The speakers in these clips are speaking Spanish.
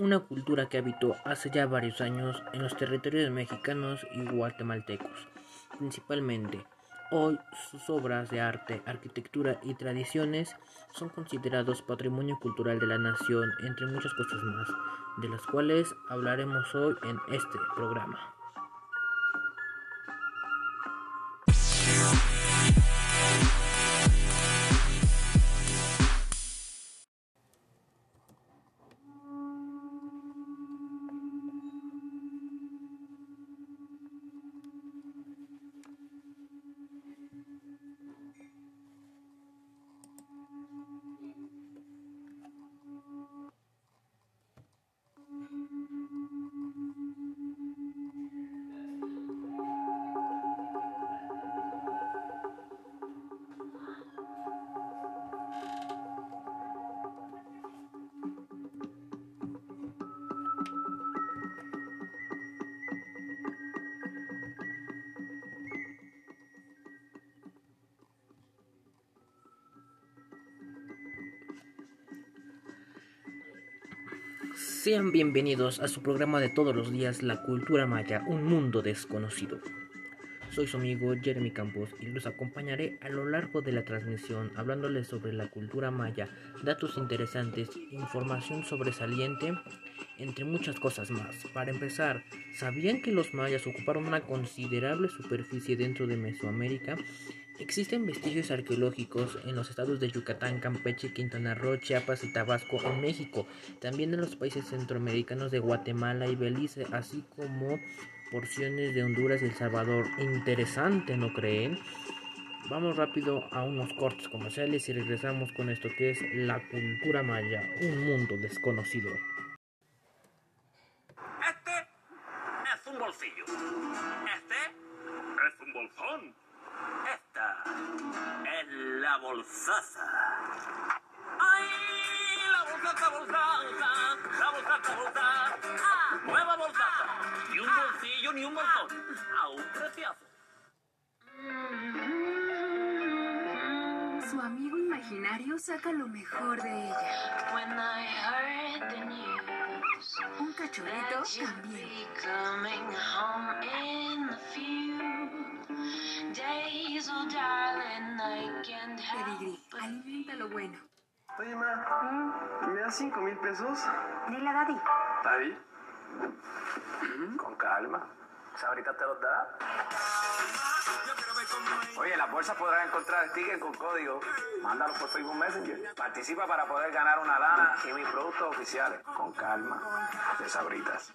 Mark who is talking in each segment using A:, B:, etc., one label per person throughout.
A: una cultura que habitó hace ya varios años en los territorios mexicanos y guatemaltecos, principalmente. Hoy sus obras de arte, arquitectura y tradiciones son considerados patrimonio cultural de la nación, entre muchas cosas más, de las cuales hablaremos hoy en este programa. Sean bienvenidos a su programa de todos los días, La Cultura Maya, un mundo desconocido. Soy su amigo Jeremy Campos y los acompañaré a lo largo de la transmisión hablándoles sobre la cultura maya, datos interesantes, información sobresaliente, entre muchas cosas más. Para empezar, ¿sabían que los mayas ocuparon una considerable superficie dentro de Mesoamérica Existen vestigios arqueológicos en los estados de Yucatán, Campeche, Quintana Roo, Chiapas y Tabasco en México, también en los países centroamericanos de Guatemala y Belice, así como porciones de Honduras y El Salvador. Interesante, ¿no creen? Vamos rápido a unos cortes comerciales y regresamos con esto que es la cultura maya, un mundo desconocido.
B: Este es un bolsillo. Este es un bolsón. La bolsaza. ¡Ay! La bolsaza, bolsaza. La bolsaza, bolsaza. ¡Ah! Nueva bolsaza. Ni un bolsillo ni un bolsón. A un preciazo.
C: Su amigo imaginario saca lo mejor de ella.
D: When I heard the news
C: Un cachorrito también. Alimenta lo bueno.
E: Oye, ma, ¿me das cinco mil pesos?
C: Dile a Daddy.
E: ¿David? Con calma. ¿Esa ahorita te los da? Oye, en la bolsa podrás encontrar stickers con código. Mándalo por Facebook Messenger. Participa para poder ganar una lana y mis productos oficiales. Con calma. De sabritas.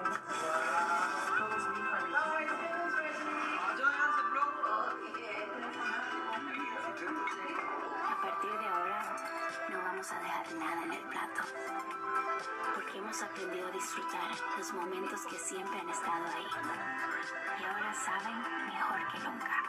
C: hemos aprendido a disfrutar los momentos que siempre han estado ahí. Y ahora saben mejor que nunca.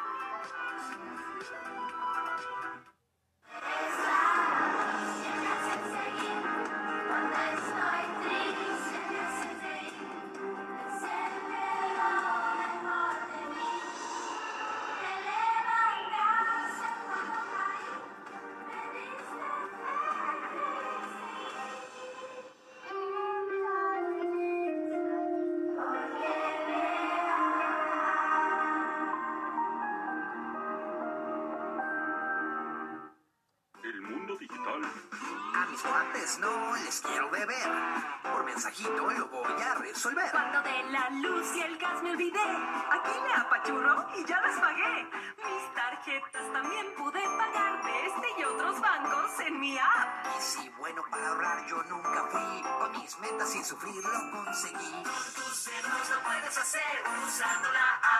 B: Mundo digital.
F: A mis cuates no les quiero beber. Por mensajito lo voy a resolver.
G: Cuando de la luz y el gas me olvidé, aquí me apachurro y ya las pagué. Mis tarjetas también pude pagar de este y otros bancos en mi app.
F: Y si bueno para ahorrar yo nunca fui. Con mis metas sin sufrir lo conseguí.
G: Tus ceros lo puedes hacer usando la app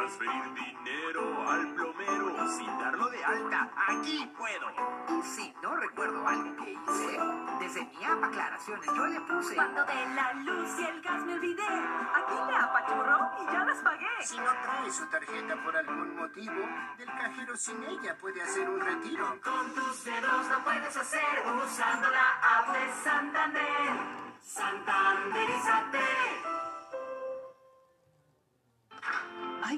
B: Transferir dinero al plomero sin darlo de alta. Aquí puedo.
F: Y si no recuerdo algo que hice, desde mi app aclaraciones yo le puse...
G: Cuando de la luz y el gas me olvidé, aquí le apachurro y ya las pagué.
H: Si no trae su tarjeta por algún motivo, del cajero sin ella puede hacer un retiro.
G: Con tus dedos lo puedes hacer usando la app de Santander. Santanderizate.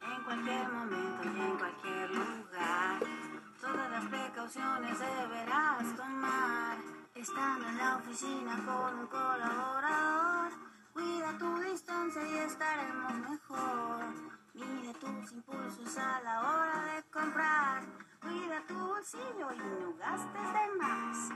I: En cualquier momento y en cualquier lugar, todas las precauciones deberás tomar. Estando en la oficina con un colaborador, cuida tu distancia y estaremos mejor. Mide tus impulsos a la hora de comprar. Cuida tu bolsillo y no gastes de más.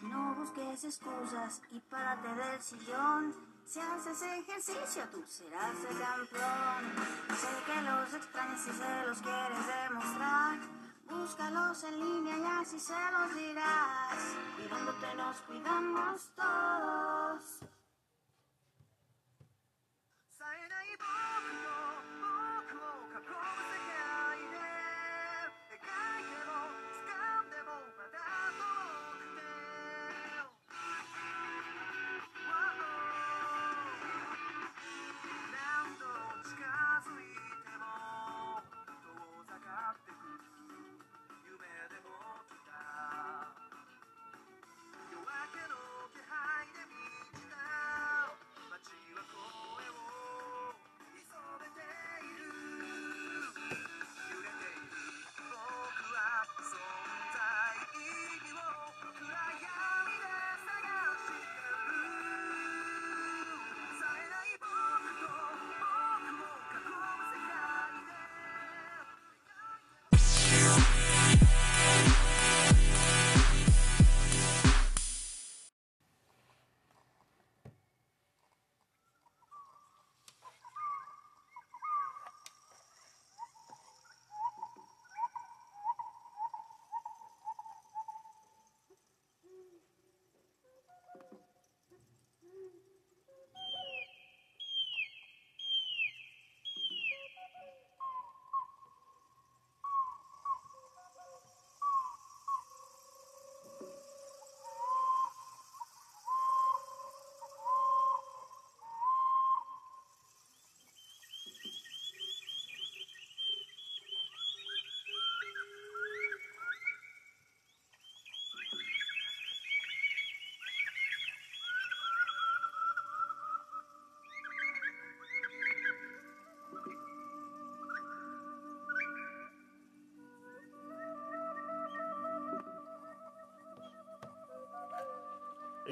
I: No busques excusas y párate del sillón. Si haces ejercicio, tú serás el campeón. Sé que los extrañas y se los quieres demostrar. Búscalos en línea y así se los dirás. Cuidándote nos cuidamos todos.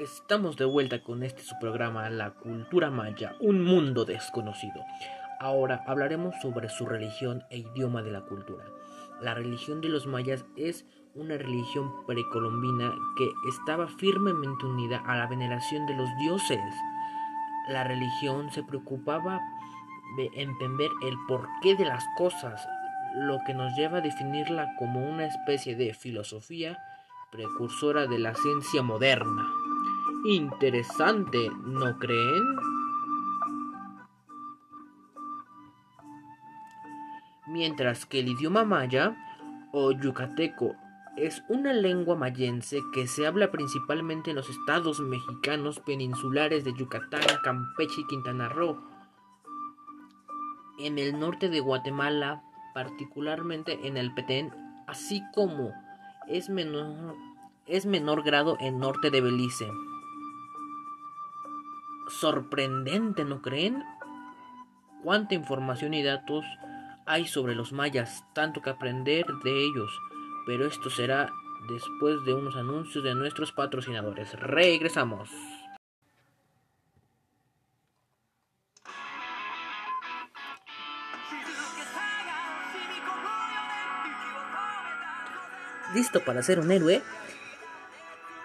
A: 'Estamos de vuelta con este su programa La cultura maya, un mundo desconocido'. Ahora hablaremos sobre su religión e idioma de la cultura. La religión de los mayas es una religión precolombina que estaba firmemente unida a la veneración de los dioses. La religión se preocupaba de entender el porqué de las cosas, lo que nos lleva a definirla como una especie de filosofía precursora de la ciencia moderna. Interesante, ¿no creen? Mientras que el idioma maya o yucateco es una lengua mayense que se habla principalmente en los estados mexicanos peninsulares de Yucatán, Campeche y Quintana Roo. En el norte de Guatemala, particularmente en el Petén, así como es menor, es menor grado en norte de Belice sorprendente, ¿no creen? Cuánta información y datos hay sobre los mayas, tanto que aprender de ellos, pero esto será después de unos anuncios de nuestros patrocinadores. Regresamos. ¿Listo para ser un héroe?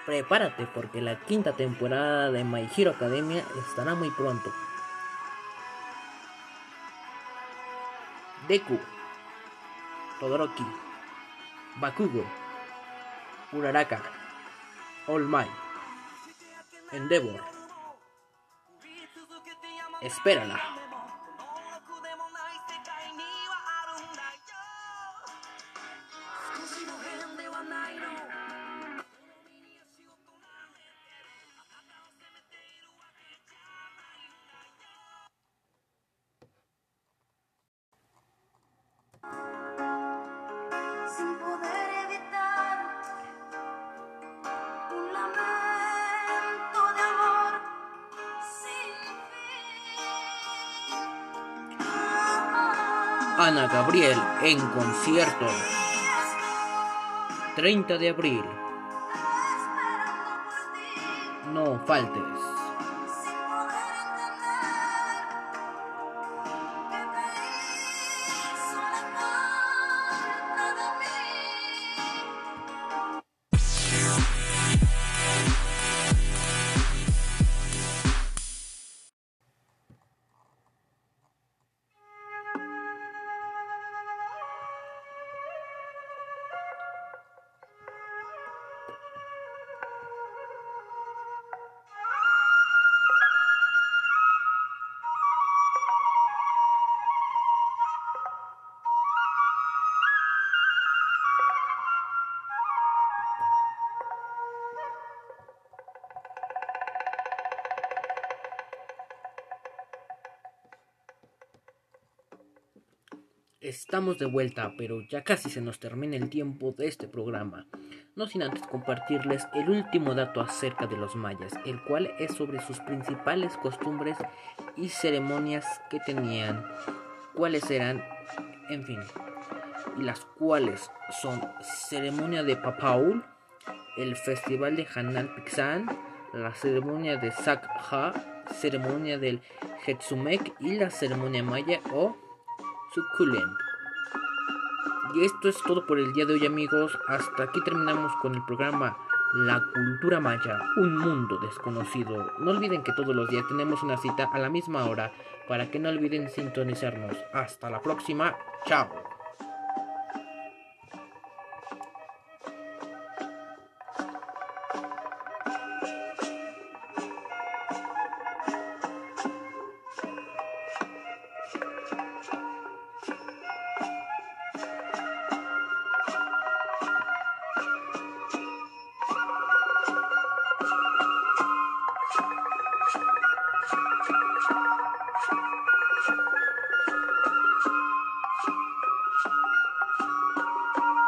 A: Prepárate porque la quinta temporada de My Hero Academia estará muy pronto. Deku, Todoroki, Bakugo, Uraraka, All Might, Endeavor. Espérala. Ana Gabriel en concierto. 30 de abril. No faltes. Estamos de vuelta, pero ya casi se nos termina el tiempo de este programa. No sin antes compartirles el último dato acerca de los mayas, el cual es sobre sus principales costumbres y ceremonias que tenían, cuáles eran, en fin, y las cuales son ceremonia de Papaul, el festival de Hanal Pixan, la ceremonia de Sakha, ceremonia del Hetsumek y la ceremonia maya o suculent. Y esto es todo por el día de hoy amigos. Hasta aquí terminamos con el programa La Cultura Maya, un mundo desconocido. No olviden que todos los días tenemos una cita a la misma hora para que no olviden sintonizarnos. Hasta la próxima. Chao.